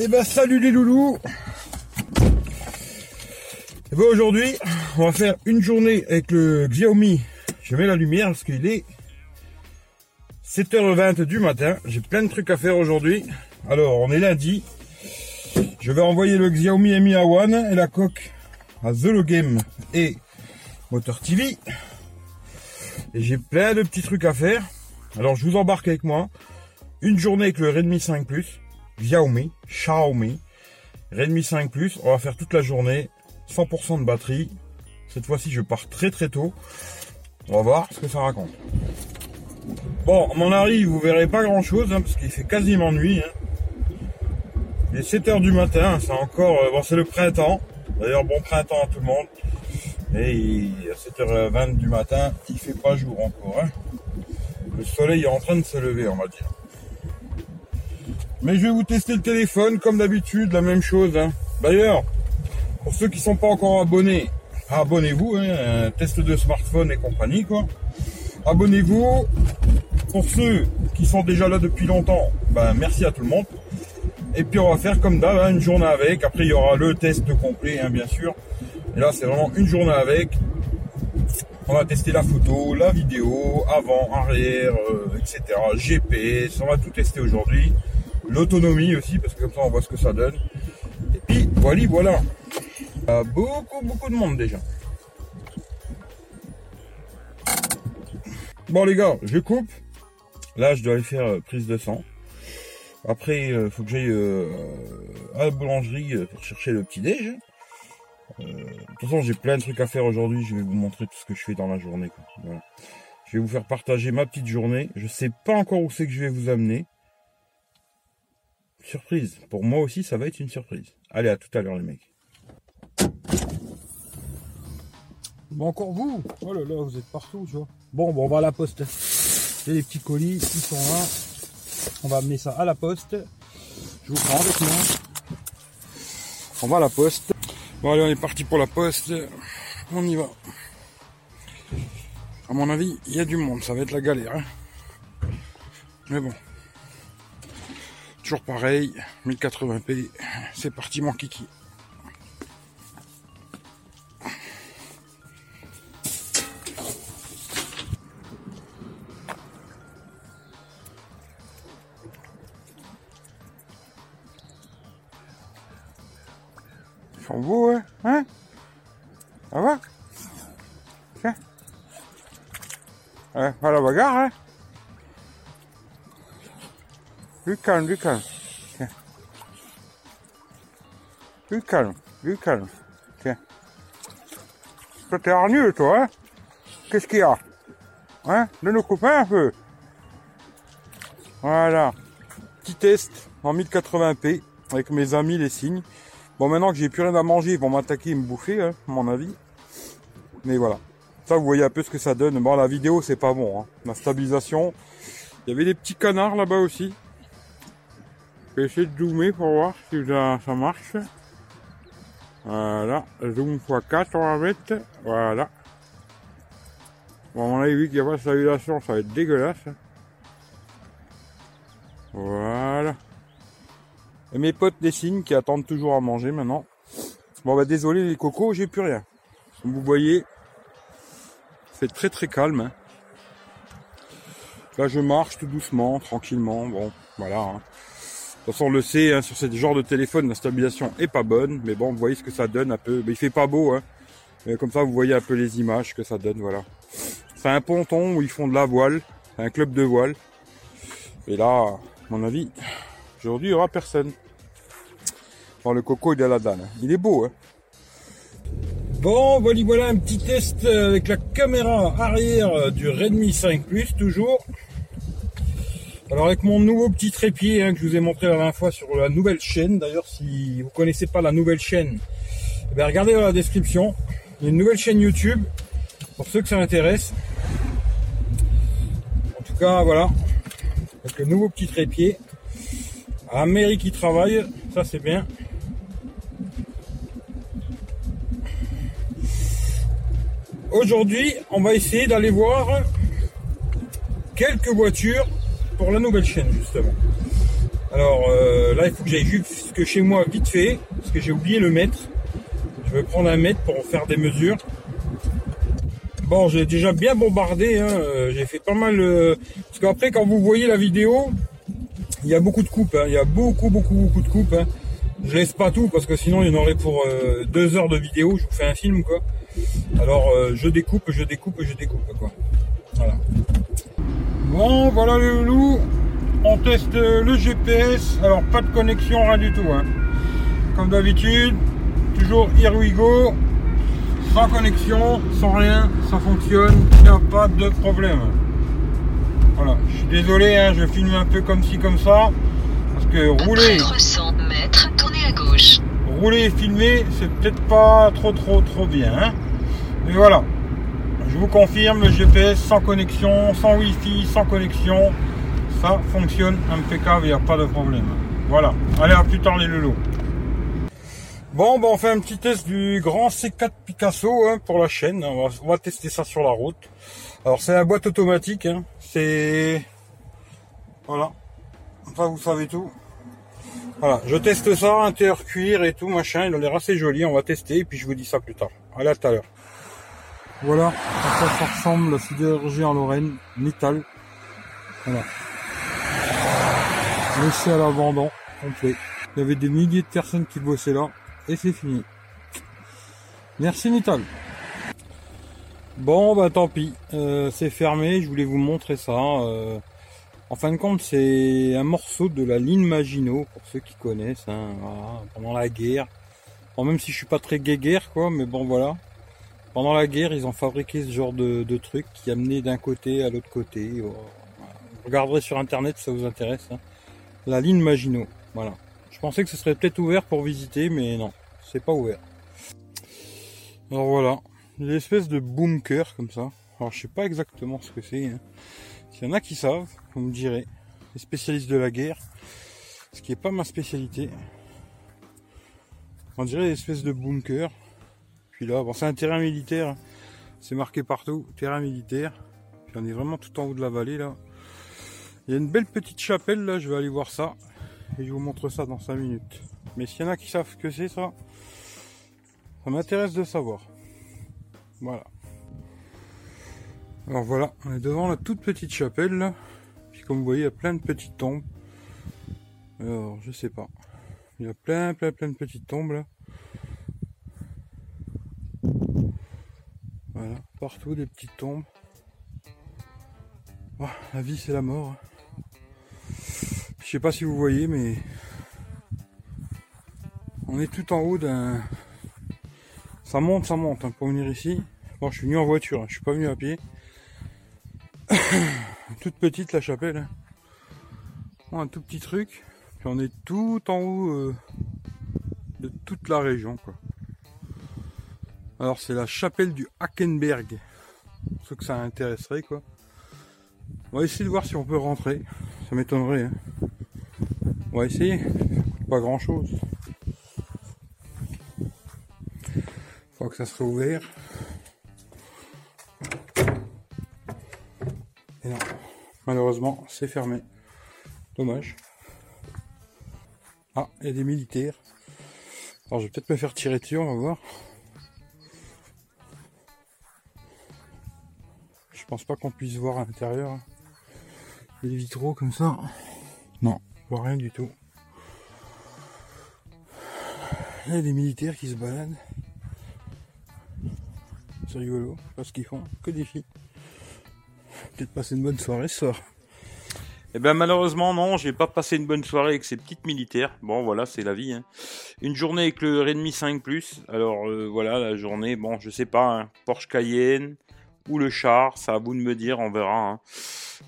et ben salut les loulous Et ben aujourd'hui, on va faire une journée avec le Xiaomi. Je mets la lumière parce qu'il est 7h20 du matin. J'ai plein de trucs à faire aujourd'hui. Alors, on est lundi. Je vais envoyer le Xiaomi Mi A1 et la coque à The Game et Motor TV. Et j'ai plein de petits trucs à faire. Alors, je vous embarque avec moi. Une journée avec le Redmi 5 Plus. Xiaomi, Xiaomi, Redmi 5 Plus. On va faire toute la journée, 100% de batterie. Cette fois-ci, je pars très très tôt. On va voir ce que ça raconte. Bon, mon avis, vous verrez pas grand-chose, hein, parce qu'il fait quasiment nuit. Hein. Il est 7h du matin, c'est encore... Euh, bon, c'est le printemps. D'ailleurs, bon printemps à tout le monde. Et à 7h20 du matin, il fait pas jour encore. Hein. Le soleil est en train de se lever, on va dire. Mais je vais vous tester le téléphone comme d'habitude, la même chose. Hein. D'ailleurs, pour ceux qui sont pas encore abonnés, abonnez-vous, hein, test de smartphone et compagnie quoi. Abonnez-vous. Pour ceux qui sont déjà là depuis longtemps, ben merci à tout le monde. Et puis on va faire comme d'hab, hein, une journée avec. Après il y aura le test complet, bien sûr. Et là c'est vraiment une journée avec. On va tester la photo, la vidéo, avant, arrière, euh, etc. GPS, on va tout tester aujourd'hui l'autonomie aussi, parce que comme ça on voit ce que ça donne. Et puis voilà, voilà. Il y a beaucoup, beaucoup de monde déjà. Bon les gars, je coupe. Là je dois aller faire euh, prise de sang. Après, il euh, faut que j'aille euh, à la boulangerie pour chercher le petit déj. de toute façon, j'ai plein de trucs à faire aujourd'hui. Je vais vous montrer tout ce que je fais dans la journée. Je vais vous faire partager ma petite journée. Je sais pas encore où c'est que je vais vous amener. Surprise. Pour moi aussi, ça va être une surprise. Allez, à tout à l'heure, les mecs. Bon, encore vous? Oh là là, vous êtes partout, tu vois. Bon, bon, on va à la poste. J'ai les petits colis, ils sont là. On va amener ça à la poste. Je vous prends avec moi. On va à la poste. Bon, allez, on est parti pour la poste. On y va. À mon avis, il y a du monde. Ça va être la galère. Hein. Mais bon. Toujours pareil, 1080p, c'est parti mon kiki. Ils sont beaux, hein Hein? Ça va? Tiens. Pas la bagarre, hein du calme, du calme. Tiens. Du calme, du calme. Tiens. Toi, t'es hargneux, toi, hein? Qu'est-ce qu'il y a? Hein? De nos copains un peu. Voilà. Petit test en 1080p avec mes amis, les signes. Bon, maintenant que j'ai plus rien à manger, ils vont m'attaquer et me bouffer, hein, à mon avis. Mais voilà. Ça, vous voyez un peu ce que ça donne. Bon, la vidéo, c'est pas bon. Hein. La stabilisation. Il y avait des petits canards là-bas aussi vais essayer de zoomer pour voir si ça, marche. Voilà, zoom x4 on va mettre. Voilà. Bon, on a vu qu'il n'y a pas de stabilisation, ça va être dégueulasse. Voilà. Et mes potes des signes qui attendent toujours à manger maintenant. Bon bah désolé les cocos, j'ai plus rien. Comme vous voyez, c'est très très calme. Hein. Là je marche tout doucement, tranquillement. Bon, voilà. Hein. Toute façon, on le sait, hein, sur ce genre de téléphone, la stabilisation est pas bonne. Mais bon, vous voyez ce que ça donne un peu. Mais il fait pas beau, hein. Mais comme ça, vous voyez un peu les images que ça donne, voilà. C'est un ponton où ils font de la voile. un club de voile. Et là, à mon avis, aujourd'hui, il n'y aura personne. Bon, le coco, il à la dalle. Hein. Il est beau. Bon, voilà, voilà un petit test avec la caméra arrière du Redmi 5 Plus, toujours. Alors avec mon nouveau petit trépied hein, que je vous ai montré la dernière fois sur la nouvelle chaîne, d'ailleurs si vous connaissez pas la nouvelle chaîne, eh bien, regardez dans la description, il y a une nouvelle chaîne YouTube, pour ceux que ça intéresse. En tout cas voilà, avec le nouveau petit trépied. Mairie qui travaille, ça c'est bien. Aujourd'hui, on va essayer d'aller voir quelques voitures la nouvelle chaîne justement. Alors euh, là, il faut que j'aille jusque chez moi vite fait, parce que j'ai oublié le mètre. Je vais prendre un mètre pour faire des mesures. Bon, j'ai déjà bien bombardé, hein. euh, j'ai fait pas mal... Euh, parce qu'après, quand vous voyez la vidéo, il y a beaucoup de coupes, hein. il y a beaucoup, beaucoup, beaucoup de coupes. Hein. Je laisse pas tout, parce que sinon, il y en aurait pour deux heures de vidéo, je vous fais un film, quoi. Alors, je découpe, je découpe, je découpe, quoi. Voilà. Bon, voilà le loup on teste le GPS. Alors, pas de connexion, rien du tout. Hein. Comme d'habitude, toujours here we go. Sans connexion, sans rien, ça fonctionne. Il n'y a pas de problème. Voilà, je suis désolé, hein, je filme un peu comme ci, comme ça. Parce que rouler. mètres, à gauche. Rouler et filmer, c'est peut-être pas trop, trop, trop bien. Hein. Mais voilà, vous confirme, le GPS sans connexion, sans Wi-Fi, sans connexion, ça fonctionne impeccable, il n'y a pas de problème. Voilà, allez à plus tard les loulous. Bon, ben on fait un petit test du grand C4 Picasso hein, pour la chaîne. On va, tester ça sur la route. Alors c'est la boîte automatique. Hein. C'est voilà. Enfin vous savez tout. Voilà, je teste ça, intérieur cuir et tout machin. Il a l'air assez joli. On va tester et puis je vous dis ça plus tard. Allez à tout à l'heure. Voilà, à ça ressemble la sidérurgie en Lorraine, métal. Voilà laissé à l'abandon complet. Il y avait des milliers de personnes qui bossaient là et c'est fini. Merci Nital. Bon bah tant pis, euh, c'est fermé, je voulais vous montrer ça. Euh, en fin de compte c'est un morceau de la ligne Maginot, pour ceux qui connaissent, hein, pendant la guerre. Bon, même si je suis pas très guerre quoi, mais bon voilà. Pendant la guerre ils ont fabriqué ce genre de, de truc qui amenait d'un côté à l'autre côté. Vous regarderez sur internet si ça vous intéresse. Hein la ligne Maginot. Voilà. Je pensais que ce serait peut-être ouvert pour visiter, mais non, c'est pas ouvert. Alors voilà, l'espèce de bunker comme ça. Alors je sais pas exactement ce que c'est. Hein. S'il y en a qui savent, vous me direz. Les spécialistes de la guerre, ce qui est pas ma spécialité. On dirait l'espèce de bunker. Puis là, bon, c'est un terrain militaire. C'est marqué partout, terrain militaire. Puis on est vraiment tout en haut de la vallée là. Il y a une belle petite chapelle là, je vais aller voir ça. Et je vous montre ça dans 5 minutes. Mais s'il y en a qui savent ce que c'est ça, ça m'intéresse de savoir. Voilà. Alors voilà, on est devant la toute petite chapelle là. Puis comme vous voyez, il y a plein de petites tombes. Alors, je sais pas. Il y a plein, plein, plein de petites tombes là. Partout des petites tombes. Oh, la vie c'est la mort. Je sais pas si vous voyez, mais on est tout en haut d'un. Ça monte, ça monte hein, pour venir ici. Bon, je suis venu en voiture, hein, je suis pas venu à pied. Toute petite la chapelle. Hein. un tout petit truc. Puis on est tout en haut euh, de toute la région, quoi. Alors c'est la chapelle du Hackenberg. Ceux que ça intéresserait, quoi. On va essayer de voir si on peut rentrer. Ça m'étonnerait. Hein. On va essayer. pas grand chose. Faut que ça serait ouvert. Et non. Malheureusement, c'est fermé. Dommage. Ah, il y a des militaires. Alors je vais peut-être me faire tirer dessus, on va voir. Pense pas qu'on puisse voir à l'intérieur. Les vitraux comme ça. Non, vois rien du tout. Il y a des militaires qui se baladent. C'est rigolo, parce qu'ils font que des filles. Peut-être passer une bonne soirée ce soir. Eh ben malheureusement non, j'ai pas passé une bonne soirée avec ces petites militaires. Bon voilà, c'est la vie. Hein. Une journée avec le Redmi 5 Plus. Alors euh, voilà la journée. Bon, je sais pas, hein. Porsche Cayenne, le char, ça à vous de me dire, on verra. Hein.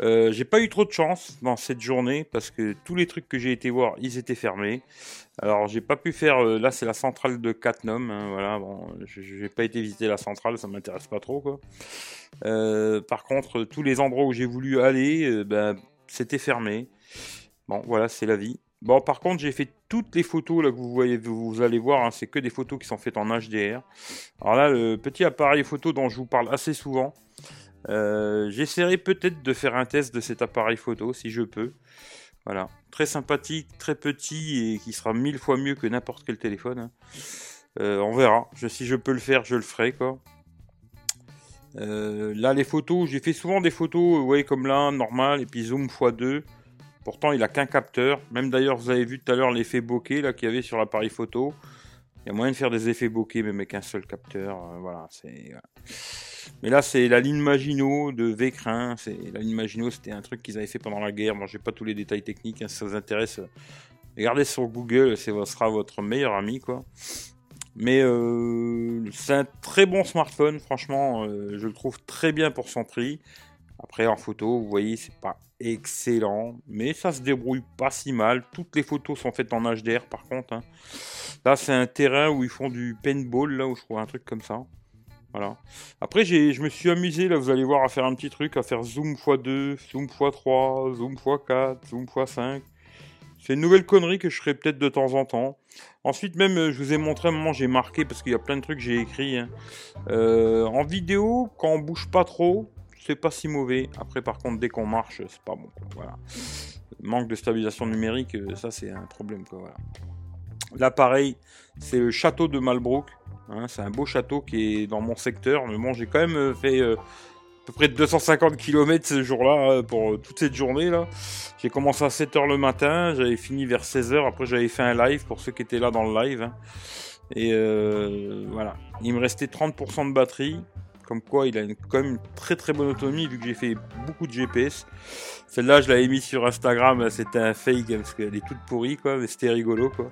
Euh, j'ai pas eu trop de chance dans cette journée parce que tous les trucs que j'ai été voir, ils étaient fermés. Alors j'ai pas pu faire. Euh, là c'est la centrale de Catnum. Hein, voilà, bon, j'ai pas été visiter la centrale, ça m'intéresse pas trop quoi. Euh, par contre, tous les endroits où j'ai voulu aller, ben, c'était fermé. Bon, voilà, c'est la vie. Bon, par contre, j'ai fait toutes les photos là que vous voyez, vous allez voir, hein, c'est que des photos qui sont faites en HDR. Alors là, le petit appareil photo dont je vous parle assez souvent, euh, j'essaierai peut-être de faire un test de cet appareil photo si je peux. Voilà, très sympathique, très petit et qui sera mille fois mieux que n'importe quel téléphone. hein. Euh, on verra. Si je peux le faire, je le ferai quoi. Euh, là, les photos, j'ai fait souvent des photos, ouais, comme là, normal, et puis zoom x2. Pourtant, il a qu'un capteur. Même d'ailleurs, vous avez vu tout à l'heure l'effet bokeh qu'il y avait sur l'appareil photo. Il y a moyen de faire des effets bokeh même avec un seul capteur. euh, voilà, c'est. voilà. Mais là, c'est la ligne Maginot de Vécrin. C'est la ligne Maginot, c'était un truc qu'ils avaient fait pendant la guerre. Moi, j'ai pas tous les détails techniques. hein, si ça vous intéresse, euh, regardez sur Google. C'est ce sera votre meilleur ami, quoi. Mais euh, c'est un très bon smartphone, franchement, euh, je le trouve très bien pour son prix. Après, en photo, vous voyez, c'est pas excellent, mais ça se débrouille pas si mal. Toutes les photos sont faites en HDR, par contre. hein. Là, c'est un terrain où ils font du paintball, là où je trouve un truc comme ça. Voilà. Après, je me suis amusé, là, vous allez voir, à faire un petit truc, à faire zoom x2, zoom x3, zoom x4, zoom x5. C'est une nouvelle connerie que je ferai peut-être de temps en temps. Ensuite, même, euh, je vous ai montré un moment, j'ai marqué, parce qu'il y a plein de trucs que j'ai écrit. hein. Euh, en vidéo, quand on bouge pas trop, c'est pas si mauvais. Après, par contre, dès qu'on marche, c'est pas bon. Voilà. Manque de stabilisation numérique, euh, ça, c'est un problème. Quoi, voilà. L'appareil, c'est le château de Malbrook. hein. c'est un beau château qui est dans mon secteur. Mais bon, j'ai quand même euh, fait euh, à peu près 250 km ce jour-là, pour toute cette journée. là. J'ai commencé à 7h le matin, j'avais fini vers 16h. Après, j'avais fait un live pour ceux qui étaient là dans le live. hein. Et voilà. Il me restait 30% de batterie. Comme quoi, il a une- quand même une très très bonne autonomie vu que j'ai fait beaucoup de GPS. Celle-là, je l'avais mis sur Instagram, c'était un fake parce qu'elle est toute pourrie, quoi, mais c'était rigolo, quoi.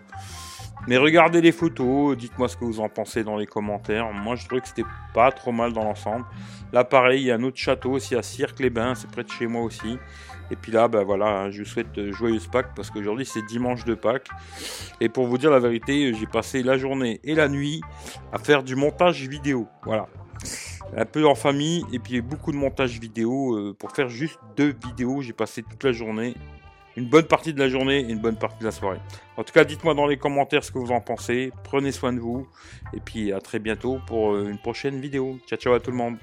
Mais regardez les photos, dites-moi ce que vous en pensez dans les commentaires. Moi, je trouvais que c'était pas trop mal dans l'ensemble. Là, pareil, il y a un autre château aussi à Cirque-les-Bains, c'est près de chez moi aussi. Et puis là, ben voilà, hein, je vous souhaite joyeuse Pâques parce qu'aujourd'hui c'est dimanche de Pâques. Et pour vous dire la vérité, j'ai passé la journée et la nuit à faire du montage vidéo. Voilà. Un peu en famille et puis beaucoup de montage vidéo euh, pour faire juste deux vidéos. J'ai passé toute la journée, une bonne partie de la journée et une bonne partie de la soirée. En tout cas, dites-moi dans les commentaires ce que vous en pensez. Prenez soin de vous et puis à très bientôt pour euh, une prochaine vidéo. Ciao ciao à tout le monde.